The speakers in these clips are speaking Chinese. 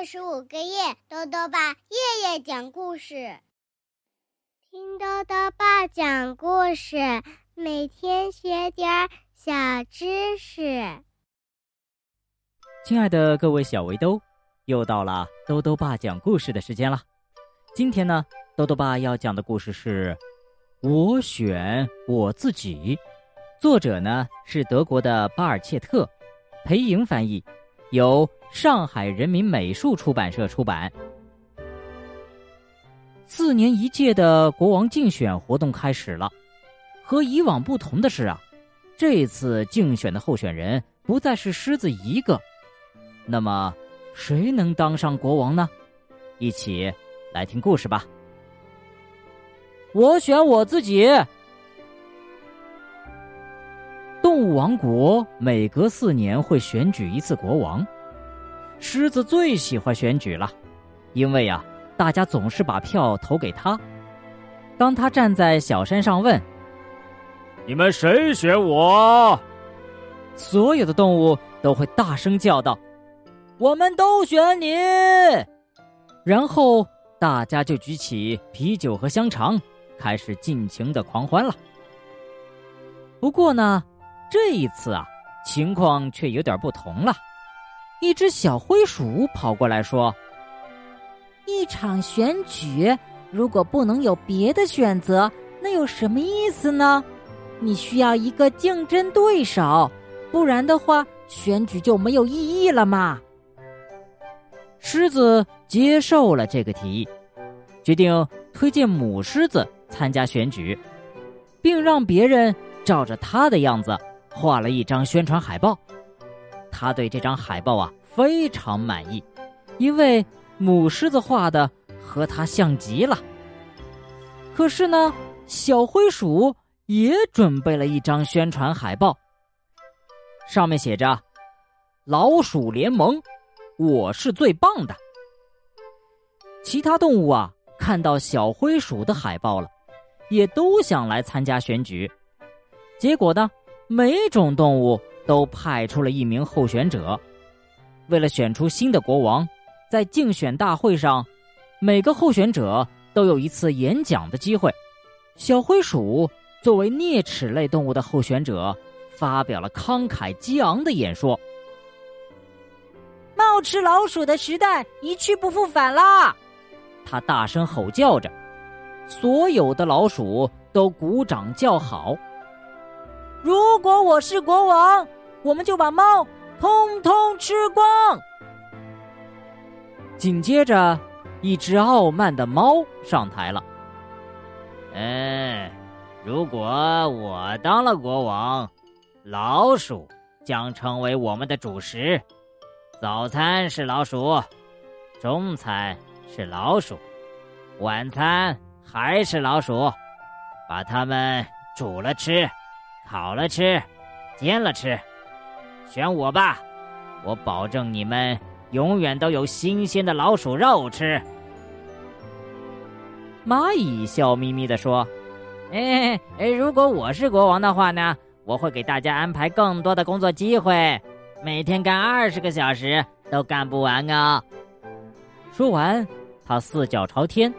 二十五个月，豆豆爸夜夜讲故事，听豆豆爸讲故事，每天学点小知识。亲爱的各位小围兜，又到了豆豆爸讲故事的时间了。今天呢，豆豆爸要讲的故事是《我选我自己》，作者呢是德国的巴尔切特，裴莹翻译，由上海人民美术出版社出版。四年一届的国王竞选活动开始了，和以往不同的是啊，这次竞选的候选人不再是狮子一个。那么，谁能当上国王呢？一起来听故事吧。我选我自己。动物王国每隔四年会选举一次国王，狮子最喜欢选举了，因为呀，大家总是把票投给他。当他站在小山上问：“你们谁选我？”所有的动物都会大声叫道。我们都选你，然后大家就举起啤酒和香肠，开始尽情的狂欢了。不过呢，这一次啊，情况却有点不同了。一只小灰鼠跑过来说：“一场选举，如果不能有别的选择，那有什么意思呢？你需要一个竞争对手，不然的话，选举就没有意义了嘛。”狮子接受了这个提议，决定推荐母狮子参加选举，并让别人照着他的样子画了一张宣传海报。他对这张海报啊非常满意，因为母狮子画的和他像极了。可是呢，小灰鼠也准备了一张宣传海报，上面写着“老鼠联盟”。我是最棒的。其他动物啊，看到小灰鼠的海报了，也都想来参加选举。结果呢，每种动物都派出了一名候选者。为了选出新的国王，在竞选大会上，每个候选者都有一次演讲的机会。小灰鼠作为啮齿类动物的候选者，发表了慷慨激昂的演说。冒吃老鼠的时代一去不复返啦！他大声吼叫着，所有的老鼠都鼓掌叫好。如果我是国王，我们就把猫通通吃光。紧接着，一只傲慢的猫上台了。嗯，如果我当了国王，老鼠将成为我们的主食。早餐是老鼠，中餐是老鼠，晚餐还是老鼠。把它们煮了吃，烤了吃，煎了吃。选我吧，我保证你们永远都有新鲜的老鼠肉吃。蚂蚁笑眯眯地说：“哎哎，如果我是国王的话呢，我会给大家安排更多的工作机会。”每天干二十个小时都干不完啊！说完，他四脚朝天，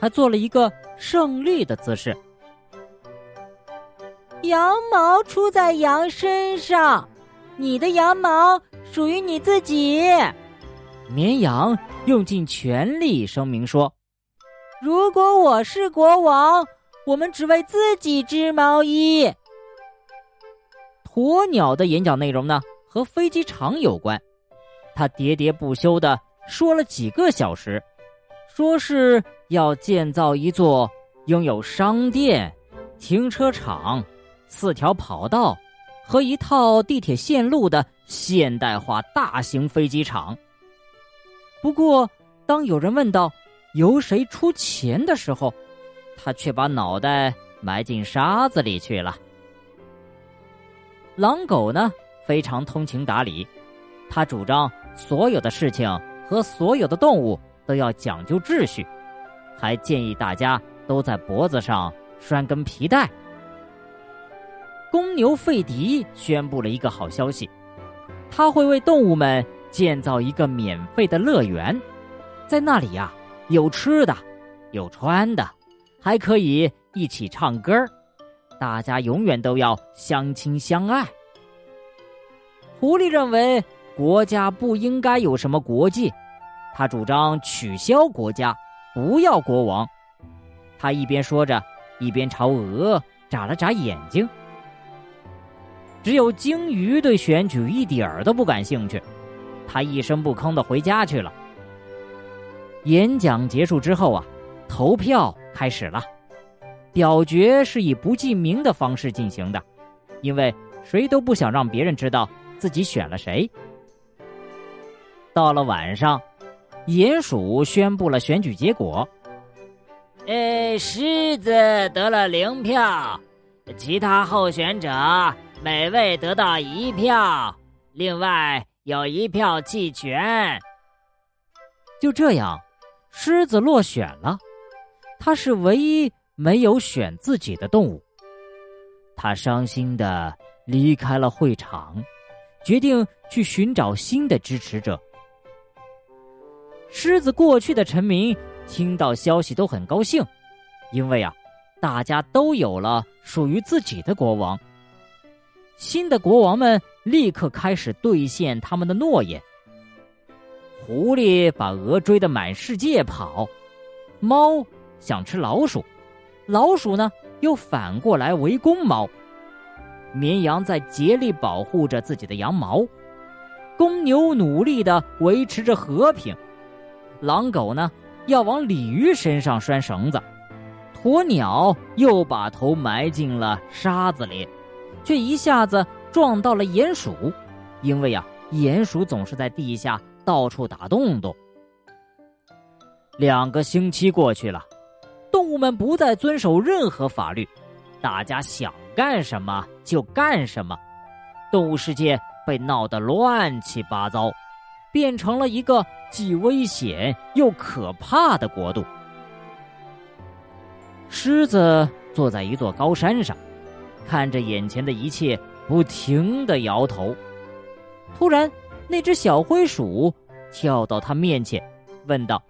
还做了一个胜利的姿势。羊毛出在羊身上，你的羊毛属于你自己。绵羊用尽全力声明说：“如果我是国王，我们只为自己织毛衣。”鸵鸟的演讲内容呢？和飞机场有关，他喋喋不休的说了几个小时，说是要建造一座拥有商店、停车场、四条跑道和一套地铁线路的现代化大型飞机场。不过，当有人问到由谁出钱的时候，他却把脑袋埋进沙子里去了。狼狗呢？非常通情达理，他主张所有的事情和所有的动物都要讲究秩序，还建议大家都在脖子上拴根皮带。公牛费迪宣布了一个好消息，他会为动物们建造一个免费的乐园，在那里呀，有吃的，有穿的，还可以一起唱歌儿大家永远都要相亲相爱。狐狸认为国家不应该有什么国界，他主张取消国家，不要国王。他一边说着，一边朝鹅眨了眨眼睛。只有鲸鱼对选举一点儿都不感兴趣，他一声不吭的回家去了。演讲结束之后啊，投票开始了。表决是以不记名的方式进行的，因为谁都不想让别人知道自己选了谁。到了晚上，鼹鼠宣布了选举结果。呃，狮子得了零票，其他候选者每位得到一票，另外有一票弃权。就这样，狮子落选了，他是唯一。没有选自己的动物，他伤心的离开了会场，决定去寻找新的支持者。狮子过去的臣民听到消息都很高兴，因为啊，大家都有了属于自己的国王。新的国王们立刻开始兑现他们的诺言。狐狸把鹅追得满世界跑，猫想吃老鼠。老鼠呢，又反过来围攻猫。绵羊在竭力保护着自己的羊毛，公牛努力的维持着和平。狼狗呢，要往鲤鱼身上拴绳子。鸵鸟又把头埋进了沙子里，却一下子撞到了鼹鼠，因为呀，鼹鼠总是在地下到处打洞洞。两个星期过去了。动物们不再遵守任何法律，大家想干什么就干什么，动物世界被闹得乱七八糟，变成了一个既危险又可怕的国度。狮子坐在一座高山上，看着眼前的一切，不停的摇头。突然，那只小灰鼠跳到他面前，问道。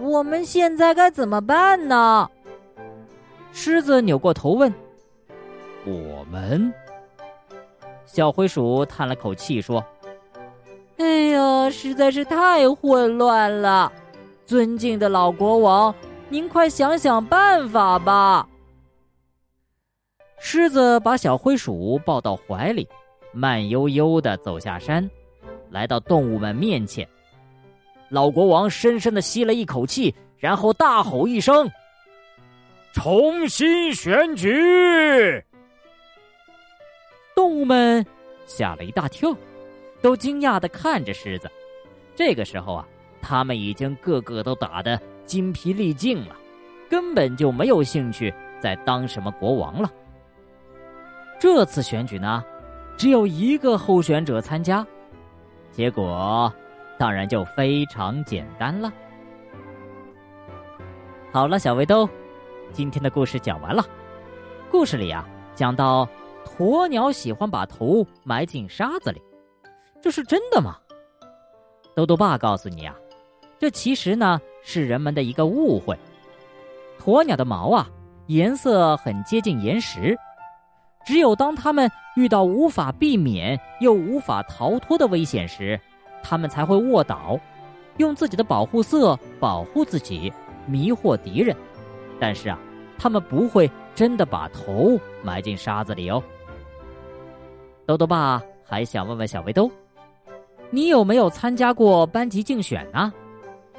我们现在该怎么办呢？狮子扭过头问：“我们？”小灰鼠叹了口气说：“哎呀，实在是太混乱了！尊敬的老国王，您快想想办法吧。”狮子把小灰鼠抱到怀里，慢悠悠的走下山，来到动物们面前。老国王深深的吸了一口气，然后大吼一声：“重新选举！”动物们吓了一大跳，都惊讶的看着狮子。这个时候啊，他们已经个个都打得筋疲力尽了，根本就没有兴趣再当什么国王了。这次选举呢，只有一个候选者参加，结果。当然就非常简单了。好了，小围兜，今天的故事讲完了。故事里啊，讲到鸵鸟喜欢把头埋进沙子里，这是真的吗？豆豆爸告诉你啊，这其实呢是人们的一个误会。鸵鸟的毛啊，颜色很接近岩石，只有当他们遇到无法避免又无法逃脱的危险时。他们才会卧倒，用自己的保护色保护自己，迷惑敌人。但是啊，他们不会真的把头埋进沙子里哦。豆豆爸还想问问小围兜，你有没有参加过班级竞选呢？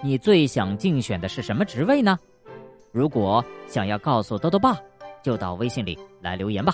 你最想竞选的是什么职位呢？如果想要告诉豆豆爸，就到微信里来留言吧。